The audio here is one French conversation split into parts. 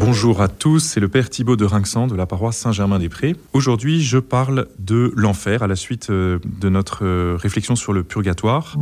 Bonjour à tous, c'est le Père Thibaut de Rinxan de la paroisse Saint-Germain-des-Prés. Aujourd'hui, je parle de l'enfer à la suite euh, de notre euh, réflexion sur le purgatoire.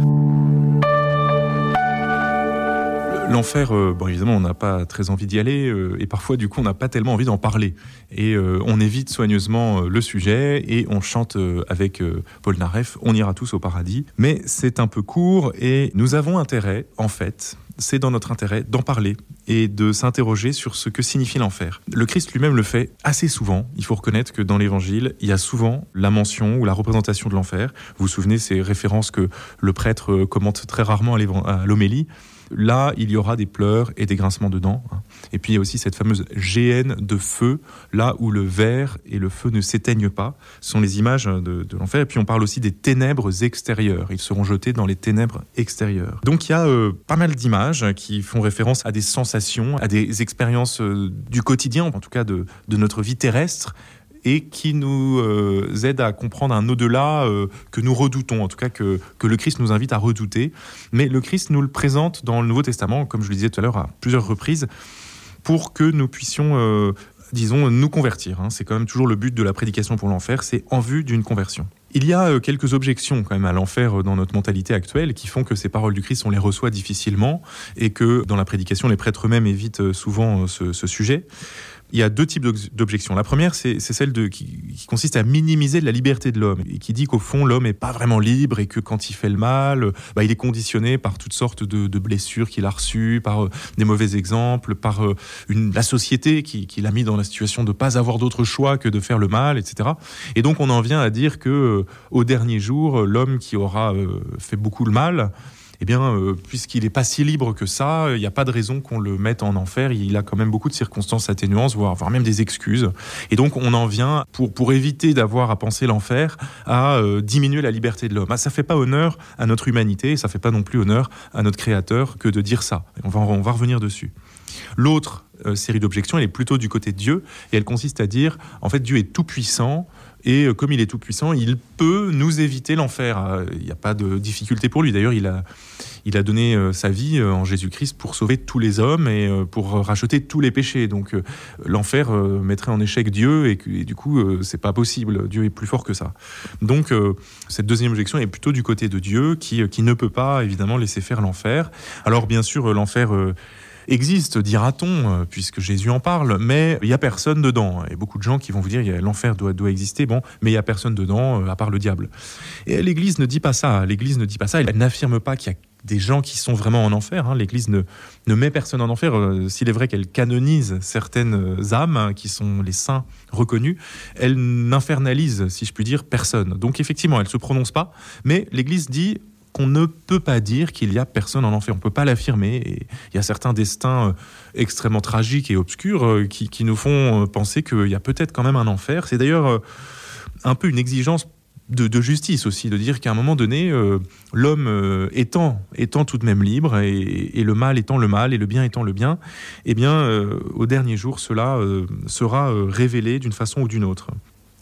L'enfer, euh, bon évidemment, on n'a pas très envie d'y aller et parfois du coup on n'a pas tellement envie d'en parler. Et on évite soigneusement le sujet et on chante avec Paul Naref, on ira tous au paradis. Mais c'est un peu court et nous avons intérêt, en fait, c'est dans notre intérêt d'en parler et de s'interroger sur ce que signifie l'enfer. Le Christ lui-même le fait assez souvent. Il faut reconnaître que dans l'Évangile, il y a souvent la mention ou la représentation de l'enfer. Vous vous souvenez ces références que le prêtre commente très rarement à l'homélie Là, il y aura des pleurs et des grincements de dents. Hein. Et puis il y a aussi cette fameuse géhenne de feu, là où le verre et le feu ne s'éteignent pas. Ce sont les images de, l'enfer. Et puis on parle aussi des ténèbres extérieures. Ils seront jetés dans les ténèbres extérieures. Donc il y a euh, pas mal d'images qui font référence à des sensations, à des expériences euh, du quotidien, en tout cas de notre vie terrestre, et qui nous euh, aide à comprendre un au-delà euh, que nous redoutons, en tout cas que, le Christ nous invite à redouter. Mais le Christ nous le présente dans le Nouveau Testament, comme je le disais tout à l'heure à plusieurs reprises, pour que nous puissions euh, disons, nous convertir. Hein. C'est quand même toujours le but de la prédication pour l'enfer, c'est en vue d'une conversion. Il y a quelques objections quand même à l'enfer dans notre mentalité actuelle qui font que ces paroles du Christ, on les reçoit difficilement et que dans la prédication, les prêtres eux-mêmes évitent souvent ce sujet il y a deux types d'objections. La première, c'est celle qui, consiste à minimiser la liberté de l'homme et qui dit qu'au fond, l'homme n'est pas vraiment libre et que quand il fait le mal, bah, il est conditionné par toutes sortes de, blessures qu'il a reçues, par euh, des mauvais exemples, par euh, la société qui, l'a mis dans la situation de ne pas avoir d'autre choix que de faire le mal, etc. Et donc, on en vient à dire que euh, au dernier jour, l'homme qui aura fait beaucoup le mal, eh bien, euh, puisqu'il n'est pas si libre que ça, il n'y a pas de raison qu'on le mette en enfer. Il a quand même beaucoup de circonstances atténuantes, voire, voire même des excuses. Et donc, on en vient, pour, pour éviter d'avoir à penser l'enfer, à euh, diminuer la liberté de l'homme. Ah, ça fait pas honneur à notre humanité, et ça fait pas non plus honneur à notre Créateur que de dire ça. on va, on va revenir dessus. L'autre euh, série d'objections, elle est plutôt du côté de Dieu, et elle consiste à dire, en fait, Dieu est tout puissant, et euh, comme il est tout puissant, il peut nous éviter l'enfer. Euh, il n'y a pas de difficulté pour lui. D'ailleurs, il a, il a donné euh, sa vie en Jésus-Christ pour sauver tous les hommes et pour racheter tous les péchés. Donc l'enfer mettrait en échec Dieu et, du coup, c'est pas possible. Dieu est plus fort que ça. Donc cette deuxième objection est plutôt du côté de Dieu qui, qui ne peut pas évidemment laisser faire l'enfer. Alors bien sûr, l'enfer existe, dira-t-on, euh, puisque Jésus en parle, mais il n'y a personne dedans. Et beaucoup de gens qui vont vous dire l'enfer doit, exister, bon, mais il n'y a personne dedans euh, à part le diable. Et l'Église ne dit pas ça. L'Église ne dit pas ça. Elle n'affirme pas qu'il y a des gens qui sont vraiment en enfer. Hein. L'Église ne, ne met personne en enfer. Euh, s'il est vrai qu'elle canonise certaines âmes, hein, qui sont les saints reconnus, elle n'infernalise, si je puis dire, personne. Donc effectivement, elle ne se prononce pas, mais l'Église dit qu'on ne peut pas dire qu'il y a personne en enfer. On ne peut pas l'affirmer. Il y a certains destins euh, extrêmement tragiques et obscurs euh, qui, nous font euh, penser qu'il y a peut-être quand même un enfer. C'est d'ailleurs un peu une exigence de, justice aussi, de dire qu'à un moment donné, l'homme étant, étant tout de même libre, et, le mal étant le mal, et le bien étant le bien, eh bien, au dernier jour, cela sera révélé d'une façon ou d'une autre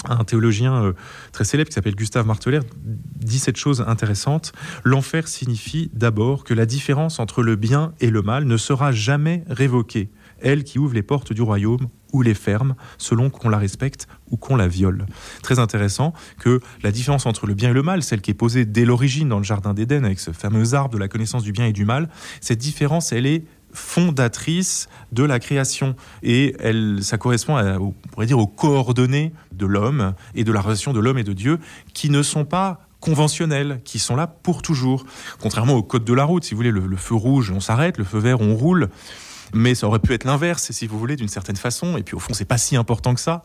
un théologien euh, très célèbre qui s'appelle Gustave Marteller dit cette chose intéressante. L'enfer signifie d'abord que la différence entre le bien et le mal ne sera jamais révoquée. Elle qui ouvre les portes du royaume ou les ferme, selon qu'on la respecte ou qu'on la viole. Très intéressant que la différence entre le bien et le mal, celle qui est posée dès l'origine dans le Jardin d'Éden avec ce fameux arbre de la connaissance du bien et du mal, cette différence, elle est fondatrice de la création. Et elle, ça correspond, à, on pourrait dire, aux coordonnées de l'homme et de la relation de l'homme et de Dieu, qui ne sont pas conventionnelles, qui sont là pour toujours. Contrairement au code de la route, si vous voulez, le, feu rouge, on s'arrête, le feu vert, on roule. Mais ça aurait pu être l'inverse, si vous voulez, d'une certaine façon. Et puis au fond, c'est pas si important que ça.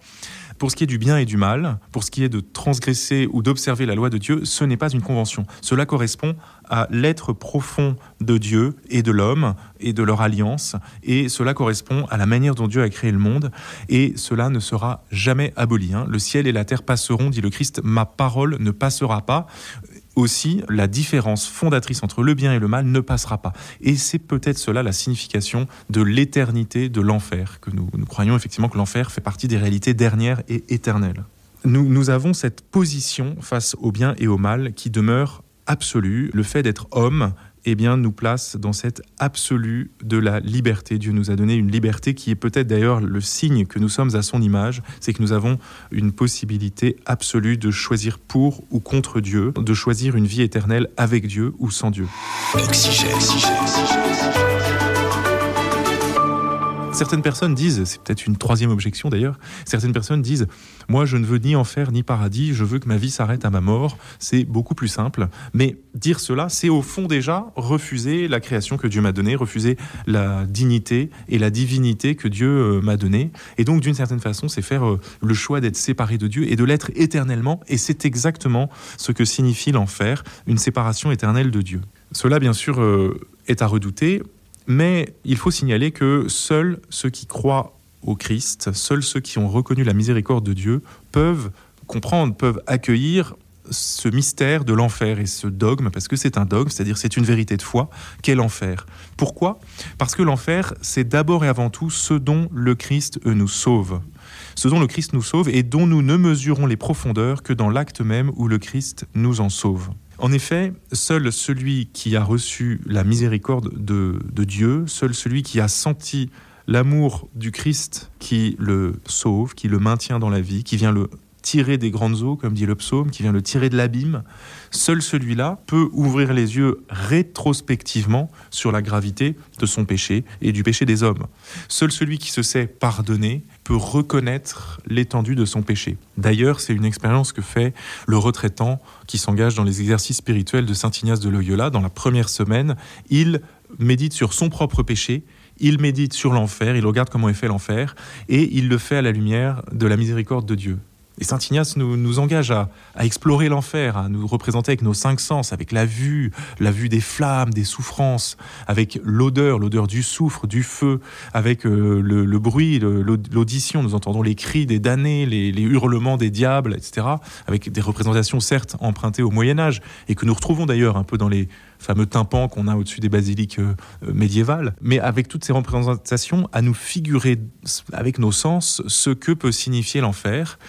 Pour ce qui est du bien et du mal, pour ce qui est de transgresser ou d'observer la loi de Dieu, ce n'est pas une convention. Cela correspond à l'être profond de Dieu et de l'homme et de leur alliance, et cela correspond à la manière dont Dieu a créé le monde, et cela ne sera jamais aboli. Hein. Le ciel et la terre passeront, dit le Christ, ma parole ne passera pas aussi la différence fondatrice entre le bien et le mal ne passera pas. Et c'est peut-être cela la signification de l'éternité de l'enfer, que nous, croyons effectivement que l'enfer fait partie des réalités dernières et éternelles. Nous avons cette position face au bien et au mal qui demeure absolue. Le fait d'être homme eh bien, nous place dans cette absolue de la liberté. Dieu nous a donné une liberté qui est peut-être d'ailleurs le signe que nous sommes à son image, c'est que nous avons une possibilité absolue de choisir pour ou contre Dieu, de choisir une vie éternelle avec Dieu ou sans Dieu. Certaines personnes disent, c'est peut-être une troisième objection d'ailleurs, certaines personnes disent, moi je ne veux ni enfer ni paradis, je veux que ma vie s'arrête à ma mort, c'est beaucoup plus simple. Mais dire cela, c'est au fond déjà refuser la création que Dieu m'a donnée, refuser la dignité et la divinité que Dieu euh, m'a donnée. Et donc d'une certaine façon, c'est faire euh, le choix d'être séparé de Dieu et de l'être éternellement. Et c'est exactement ce que signifie l'enfer, une séparation éternelle de Dieu. Cela, bien sûr, euh, est à redouter. Mais il faut signaler que seuls ceux qui croient au Christ, seuls ceux qui ont reconnu la miséricorde de Dieu peuvent comprendre, peuvent accueillir ce mystère de l'enfer et ce dogme, parce que c'est un dogme, c'est-à-dire c'est une vérité de foi, qu'est l'enfer. Pourquoi? Parce que l'enfer, c'est d'abord et avant tout ce dont le Christ nous sauve. Ce dont le Christ nous sauve et dont nous ne mesurons les profondeurs que dans l'acte même où le Christ nous en sauve. En effet, seul celui qui a reçu la miséricorde de, Dieu, seul celui qui a senti l'amour du Christ qui le sauve, qui le maintient dans la vie, qui vient le tirer des grandes eaux, comme dit le psaume, qui vient le tirer de l'abîme, seul celui-là peut ouvrir les yeux rétrospectivement sur la gravité de son péché et du péché des hommes. Seul celui qui se sait pardonner peut reconnaître l'étendue de son péché. D'ailleurs, c'est une expérience que fait le retraitant qui s'engage dans les exercices spirituels de Saint Ignace de Loyola. Dans la première semaine, il médite sur son propre péché il médite sur l'enfer, il regarde comment est fait l'enfer, et il le fait à la lumière de la miséricorde de Dieu. Et Saint Ignace nous, engage à, explorer l'enfer, à nous représenter avec nos cinq sens, avec la vue, la vue des flammes, des souffrances, avec l'odeur, l'odeur du soufre, du feu, avec euh, le, bruit, l'audition. Nous entendons les cris des damnés, les, hurlements des diables, etc. Avec des représentations certes empruntées au Moyen Âge et que nous retrouvons d'ailleurs un peu dans les fameux tympans qu'on a au-dessus des basiliques euh, médiévales, mais avec toutes ces représentations à nous figurer avec nos sens ce que peut signifier l'enfer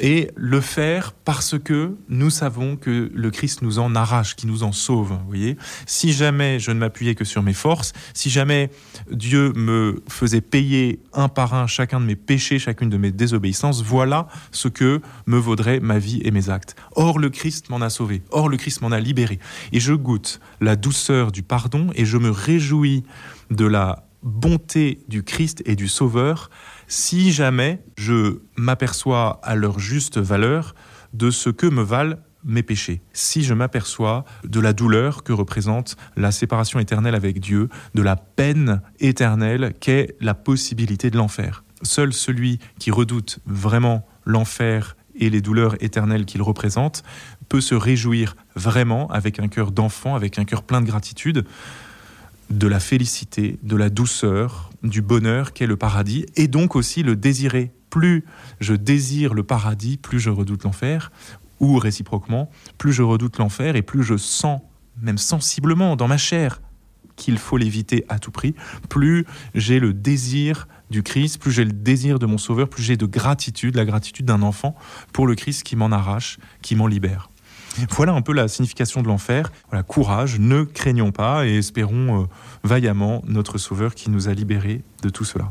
et le faire parce que nous savons que le Christ nous en arrache, qui nous en sauve. Vous voyez, si jamais je ne m'appuyais que sur mes forces, si jamais Dieu me faisait payer un par un chacun de mes péchés, chacune de mes désobéissances, voilà ce que me vaudrait ma vie et mes actes. Or le Christ m'en a sauvé, or le Christ m'en a libéré, et je goûte la douceur du pardon et je me réjouis de la bonté du Christ et du Sauveur si jamais je m'aperçois à leur juste valeur de ce que me valent mes péchés, si je m'aperçois de la douleur que représente la séparation éternelle avec Dieu, de la peine éternelle qu'est la possibilité de l'enfer. Seul celui qui redoute vraiment l'enfer et les douleurs éternelles qu'il représente peut se réjouir vraiment avec un cœur d'enfant, avec un cœur plein de gratitude, de la félicité, de la douceur, du bonheur qu'est le paradis, et donc aussi le désirer. Plus je désire le paradis, plus je redoute l'enfer, ou réciproquement, plus je redoute l'enfer et plus je sens, même sensiblement dans ma chair, qu'il faut l'éviter à tout prix, plus j'ai le désir du Christ, plus j'ai le désir de mon Sauveur, plus j'ai de gratitude, la gratitude d'un enfant pour le Christ qui m'en arrache, qui m'en libère. Voilà un peu la signification de l'enfer. Courage, ne craignons pas et espérons euh, vaillamment notre Sauveur qui nous a libérés de tout cela.